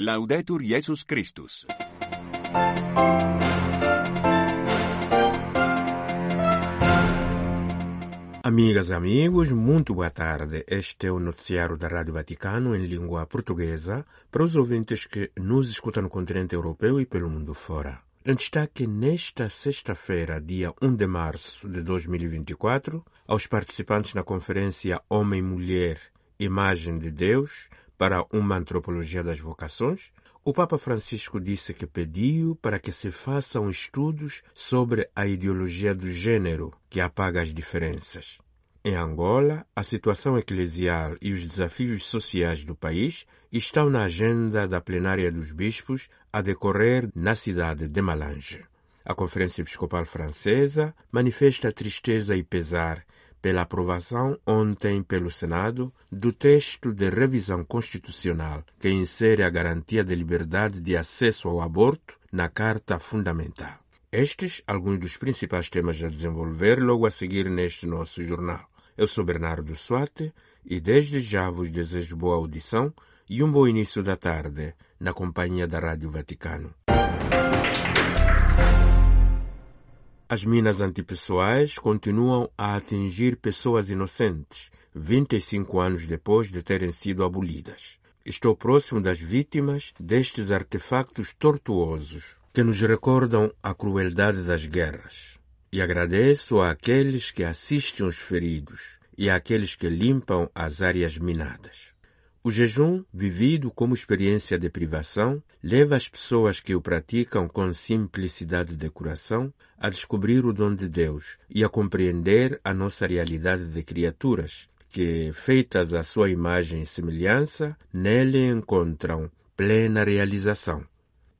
Laudetur Jesus Christus. Amigas e amigos, muito boa tarde. Este é o noticiário da Rádio Vaticano em língua portuguesa para os ouvintes que nos escutam no continente europeu e pelo mundo fora. Em destaque nesta sexta-feira, dia 1 de março de 2024, aos participantes na conferência Homem-Mulher, Imagem de Deus, para uma antropologia das vocações, o Papa Francisco disse que pediu para que se façam estudos sobre a ideologia do gênero que apaga as diferenças. Em Angola, a situação eclesial e os desafios sociais do país estão na agenda da plenária dos bispos a decorrer na cidade de Malange. A Conferência Episcopal Francesa manifesta tristeza e pesar pela aprovação ontem pelo Senado do texto de revisão constitucional que insere a garantia de liberdade de acesso ao aborto na Carta Fundamental. Estes alguns dos principais temas a desenvolver logo a seguir neste nosso jornal. Eu sou Bernardo Suate e desde já vos desejo boa audição e um bom início da tarde na companhia da Rádio Vaticano. As minas antipessoais continuam a atingir pessoas inocentes, 25 anos depois de terem sido abolidas. Estou próximo das vítimas destes artefactos tortuosos que nos recordam a crueldade das guerras. E agradeço àqueles que assistem os feridos e àqueles que limpam as áreas minadas. O jejum, vivido como experiência de privação, leva as pessoas que o praticam com simplicidade de coração a descobrir o dom de Deus e a compreender a nossa realidade de criaturas, que, feitas à sua imagem e semelhança, nele encontram plena realização.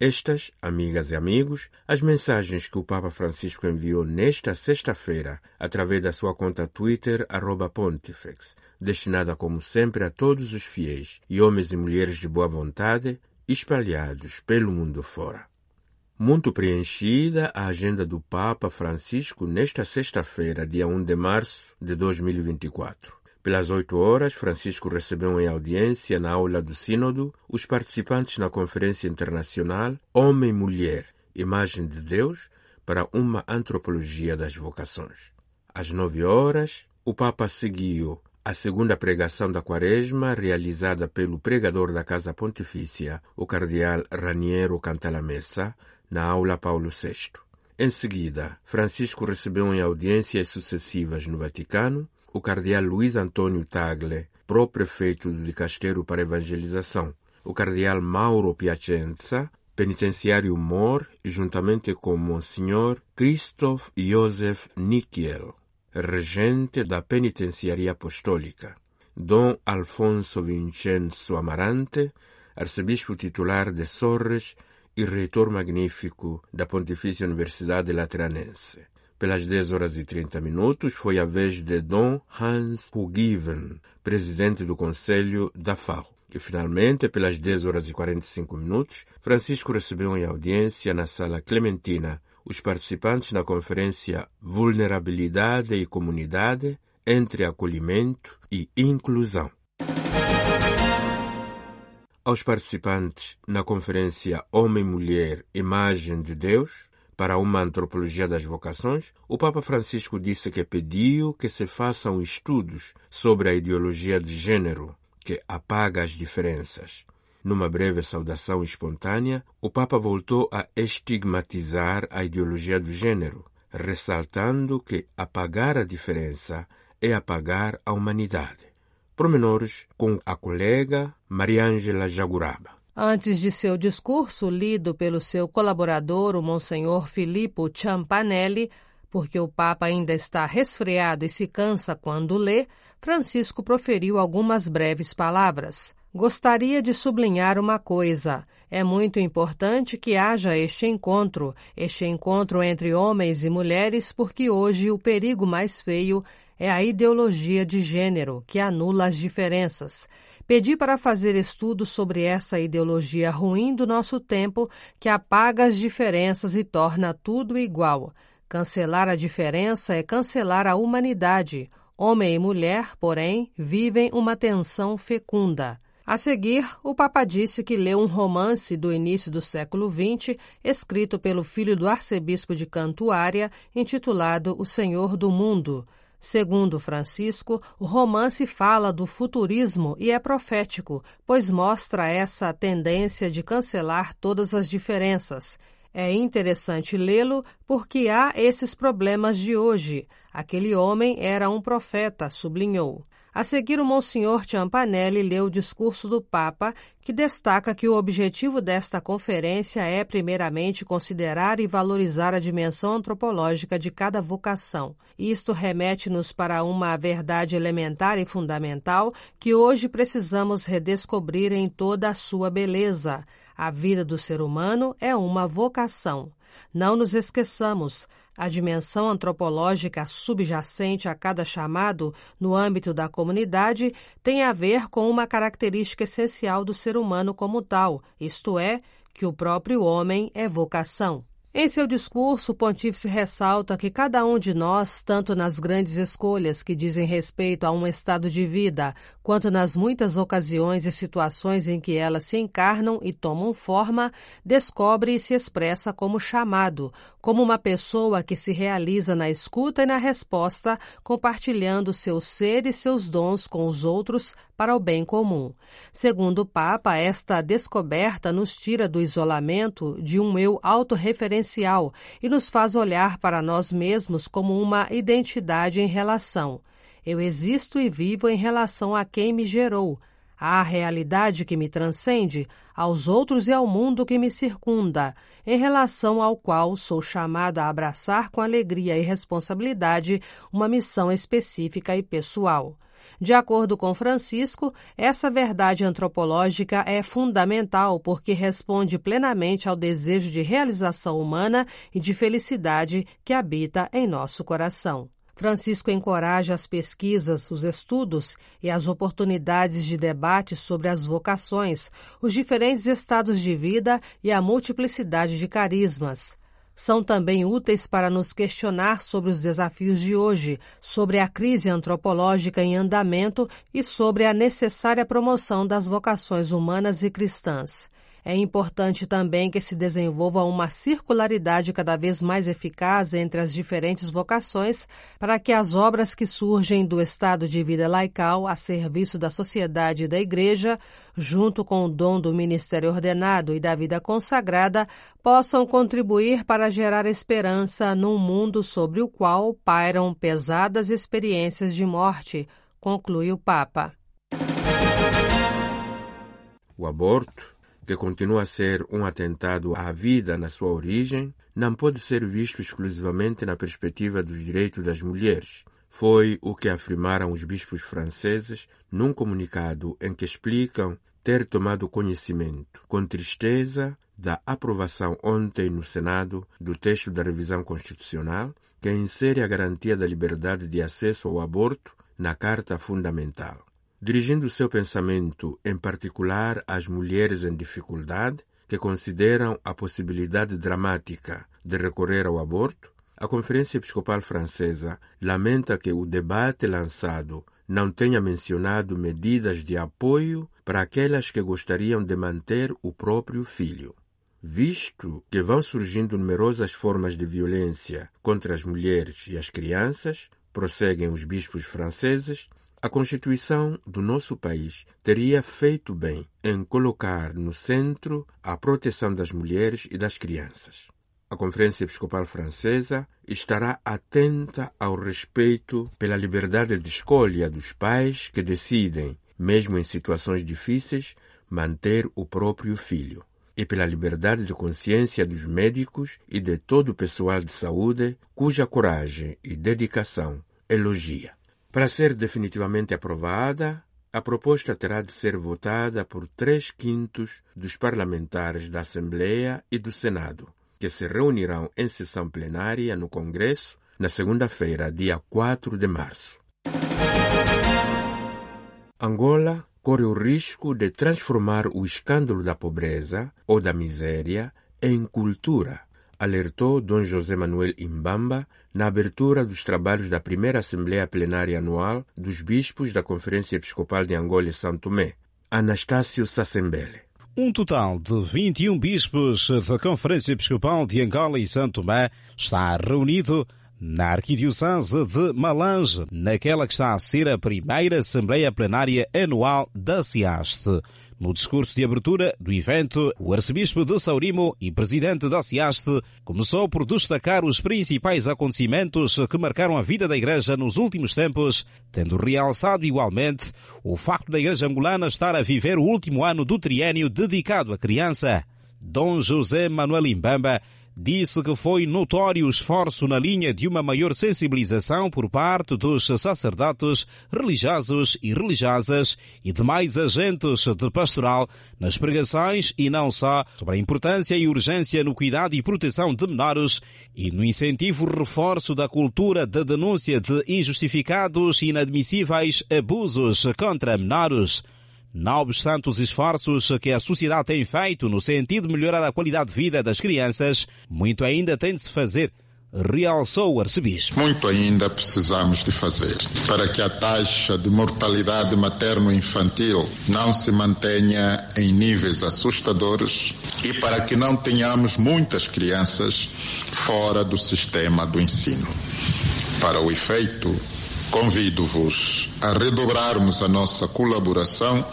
Estas, amigas e amigos, as mensagens que o Papa Francisco enviou nesta sexta-feira através da sua conta Twitter Pontifex, destinada como sempre a todos os fiéis e homens e mulheres de boa vontade espalhados pelo mundo fora. Muito preenchida a agenda do Papa Francisco nesta sexta-feira, dia 1 de março de 2024. Pelas oito horas, Francisco recebeu em audiência na aula do Sínodo os participantes na Conferência Internacional Homem-Mulher, Imagem de Deus para uma Antropologia das Vocações. Às nove horas, o Papa seguiu a segunda pregação da Quaresma, realizada pelo pregador da Casa Pontifícia, o cardeal Raniero Cantalamessa, na aula Paulo VI. Em seguida, Francisco recebeu em audiências sucessivas no Vaticano o cardeal Luiz Antônio Tagle, pró-prefeito do Dicasteiro para Evangelização, o cardeal Mauro Piacenza, penitenciário Mor, juntamente com Monsenhor Christoph Josef Nikiel, regente da Penitenciaria Apostólica, Dom Alfonso Vincenzo Amarante, arcebispo titular de Sorres e reitor magnífico da Pontifícia Universidade Lateranense. Pelas 10 horas e 30 minutos foi a vez de Dom Hans Hugiven, presidente do Conselho da FAO. E finalmente, pelas 10 horas e 45 minutos, Francisco recebeu em audiência na Sala Clementina os participantes na conferência Vulnerabilidade e Comunidade entre Acolhimento e Inclusão. Aos participantes na conferência Homem-Mulher Imagem de Deus, para uma antropologia das vocações, o Papa Francisco disse que pediu que se façam estudos sobre a ideologia de gênero, que apaga as diferenças. Numa breve saudação espontânea, o Papa voltou a estigmatizar a ideologia do gênero, ressaltando que apagar a diferença é apagar a humanidade. Promenores com a colega Mariângela Jaguraba. Antes de seu discurso, lido pelo seu colaborador, o Monsenhor Filippo Ciampanelli, porque o Papa ainda está resfriado e se cansa quando lê, Francisco proferiu algumas breves palavras. Gostaria de sublinhar uma coisa. É muito importante que haja este encontro, este encontro entre homens e mulheres, porque hoje o perigo mais feio é a ideologia de gênero, que anula as diferenças. Pedi para fazer estudos sobre essa ideologia ruim do nosso tempo, que apaga as diferenças e torna tudo igual. Cancelar a diferença é cancelar a humanidade. Homem e mulher, porém, vivem uma tensão fecunda. A seguir, o Papa disse que leu um romance do início do século XX, escrito pelo filho do arcebispo de Cantuária, intitulado O Senhor do Mundo. Segundo Francisco, o romance fala do futurismo e é profético, pois mostra essa tendência de cancelar todas as diferenças. É interessante lê-lo porque há esses problemas de hoje. Aquele homem era um profeta, sublinhou. A seguir, o Monsenhor Ciampanelli leu o discurso do Papa, que destaca que o objetivo desta conferência é, primeiramente, considerar e valorizar a dimensão antropológica de cada vocação. Isto remete-nos para uma verdade elementar e fundamental que hoje precisamos redescobrir em toda a sua beleza. A vida do ser humano é uma vocação. Não nos esqueçamos, a dimensão antropológica subjacente a cada chamado no âmbito da comunidade tem a ver com uma característica essencial do ser humano como tal, isto é, que o próprio homem é vocação. Em seu discurso, o pontífice ressalta que cada um de nós, tanto nas grandes escolhas que dizem respeito a um estado de vida, quanto nas muitas ocasiões e situações em que elas se encarnam e tomam forma, descobre e se expressa como chamado, como uma pessoa que se realiza na escuta e na resposta, compartilhando seu ser e seus dons com os outros para o bem comum. Segundo o Papa, esta descoberta nos tira do isolamento de um eu autorreferencial e nos faz olhar para nós mesmos como uma identidade em relação. Eu existo e vivo em relação a quem me gerou, à realidade que me transcende, aos outros e ao mundo que me circunda, em relação ao qual sou chamado a abraçar com alegria e responsabilidade uma missão específica e pessoal. De acordo com Francisco, essa verdade antropológica é fundamental porque responde plenamente ao desejo de realização humana e de felicidade que habita em nosso coração. Francisco encoraja as pesquisas, os estudos e as oportunidades de debate sobre as vocações, os diferentes estados de vida e a multiplicidade de carismas são também úteis para nos questionar sobre os desafios de hoje, sobre a crise antropológica em andamento e sobre a necessária promoção das vocações humanas e cristãs. É importante também que se desenvolva uma circularidade cada vez mais eficaz entre as diferentes vocações para que as obras que surgem do estado de vida laical a serviço da sociedade e da Igreja, junto com o dom do ministério ordenado e da vida consagrada, possam contribuir para gerar esperança num mundo sobre o qual pairam pesadas experiências de morte, conclui o Papa. O aborto que continua a ser um atentado à vida na sua origem, não pode ser visto exclusivamente na perspectiva dos direitos das mulheres. Foi o que afirmaram os bispos franceses num comunicado em que explicam ter tomado conhecimento, com tristeza, da aprovação ontem no Senado do texto da revisão constitucional que insere a garantia da liberdade de acesso ao aborto na Carta Fundamental dirigindo seu pensamento em particular às mulheres em dificuldade que consideram a possibilidade dramática de recorrer ao aborto, a Conferência Episcopal Francesa lamenta que o debate lançado não tenha mencionado medidas de apoio para aquelas que gostariam de manter o próprio filho. Visto que vão surgindo numerosas formas de violência contra as mulheres e as crianças, prosseguem os bispos franceses, a Constituição do nosso país teria feito bem em colocar no centro a proteção das mulheres e das crianças. A Conferência Episcopal Francesa estará atenta ao respeito pela liberdade de escolha dos pais que decidem, mesmo em situações difíceis, manter o próprio filho, e pela liberdade de consciência dos médicos e de todo o pessoal de saúde cuja coragem e dedicação elogia. Para ser definitivamente aprovada, a proposta terá de ser votada por três quintos dos parlamentares da Assembleia e do Senado, que se reunirão em sessão plenária no Congresso na segunda-feira, dia 4 de março. Angola corre o risco de transformar o escândalo da pobreza ou da miséria em cultura alertou Dom José Manuel Imbamba na abertura dos trabalhos da primeira Assembleia Plenária Anual dos Bispos da Conferência Episcopal de Angola e São Tomé. Anastácio Sassembele. Um total de 21 bispos da Conferência Episcopal de Angola e Santo Tomé está reunido na Arquidiocese de Malange, naquela que está a ser a primeira Assembleia Plenária Anual da CIASTE. No discurso de abertura do evento, o arcebispo de Saurimo e presidente da CIASTE começou por destacar os principais acontecimentos que marcaram a vida da Igreja nos últimos tempos, tendo realçado igualmente o facto da Igreja angolana estar a viver o último ano do triênio dedicado à criança. Dom José Manuel Imbamba disse que foi notório o esforço na linha de uma maior sensibilização por parte dos sacerdotes, religiosos e religiosas e demais agentes de pastoral nas pregações e não só sobre a importância e urgência no cuidado e proteção de menores e no incentivo reforço da cultura de denúncia de injustificados e inadmissíveis abusos contra menores. Não obstante os esforços que a sociedade tem feito no sentido de melhorar a qualidade de vida das crianças, muito ainda tem de se fazer realçou o arcebispo. Muito ainda precisamos de fazer para que a taxa de mortalidade materno-infantil não se mantenha em níveis assustadores e para que não tenhamos muitas crianças fora do sistema do ensino. Para o efeito, Convido-vos a redobrarmos a nossa colaboração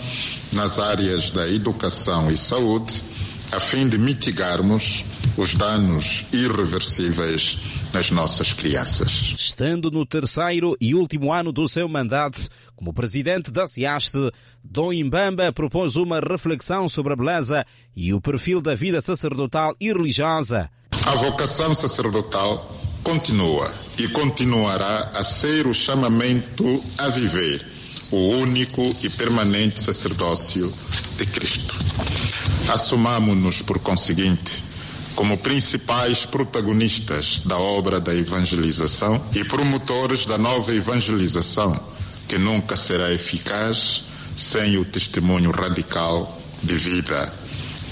nas áreas da educação e saúde, a fim de mitigarmos os danos irreversíveis nas nossas crianças. Estando no terceiro e último ano do seu mandato, como presidente da CIASTE, Dom Imbamba propôs uma reflexão sobre a beleza e o perfil da vida sacerdotal e religiosa. A vocação sacerdotal continua e continuará a ser o chamamento a viver o único e permanente sacerdócio de Cristo. Assumamos-nos, por conseguinte, como principais protagonistas da obra da evangelização e promotores da nova evangelização, que nunca será eficaz sem o testemunho radical de vida.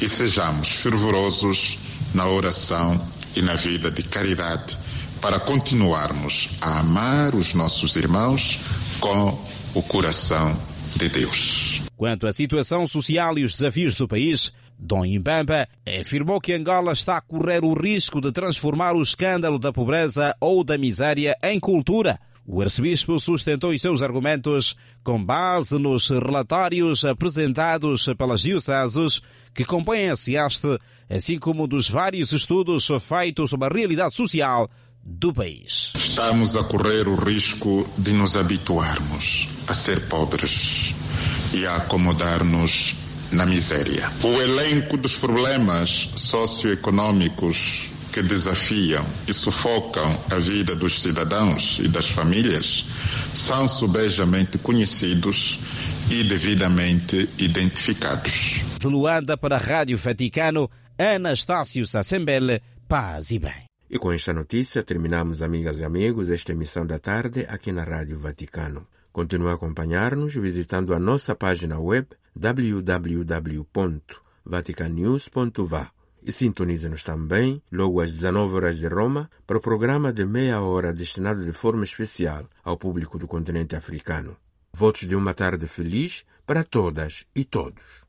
E sejamos fervorosos na oração e na vida de caridade para continuarmos a amar os nossos irmãos com o coração de Deus. Quanto à situação social e os desafios do país, Dom Imbamba afirmou que Angola está a correr o risco de transformar o escândalo da pobreza ou da miséria em cultura. O arcebispo sustentou os seus argumentos com base nos relatórios apresentados pelas dioceses que compõem a CIASTE, assim como dos vários estudos feitos sobre a realidade social do país. Estamos a correr o risco de nos habituarmos a ser pobres e a acomodar-nos na miséria. O elenco dos problemas socioeconômicos que desafiam e sufocam a vida dos cidadãos e das famílias são subejamente conhecidos e devidamente identificados. De Luanda para a Rádio Vaticano, Anastácio Sassembele, paz e bem. E com esta notícia terminamos, amigas e amigos, esta emissão da tarde aqui na Rádio Vaticano. Continue a acompanhar-nos visitando a nossa página web www.vaticanews.va e sintonize-nos também, logo às 19 horas de Roma, para o programa de meia hora destinado de forma especial ao público do continente africano. Votos de uma tarde feliz para todas e todos.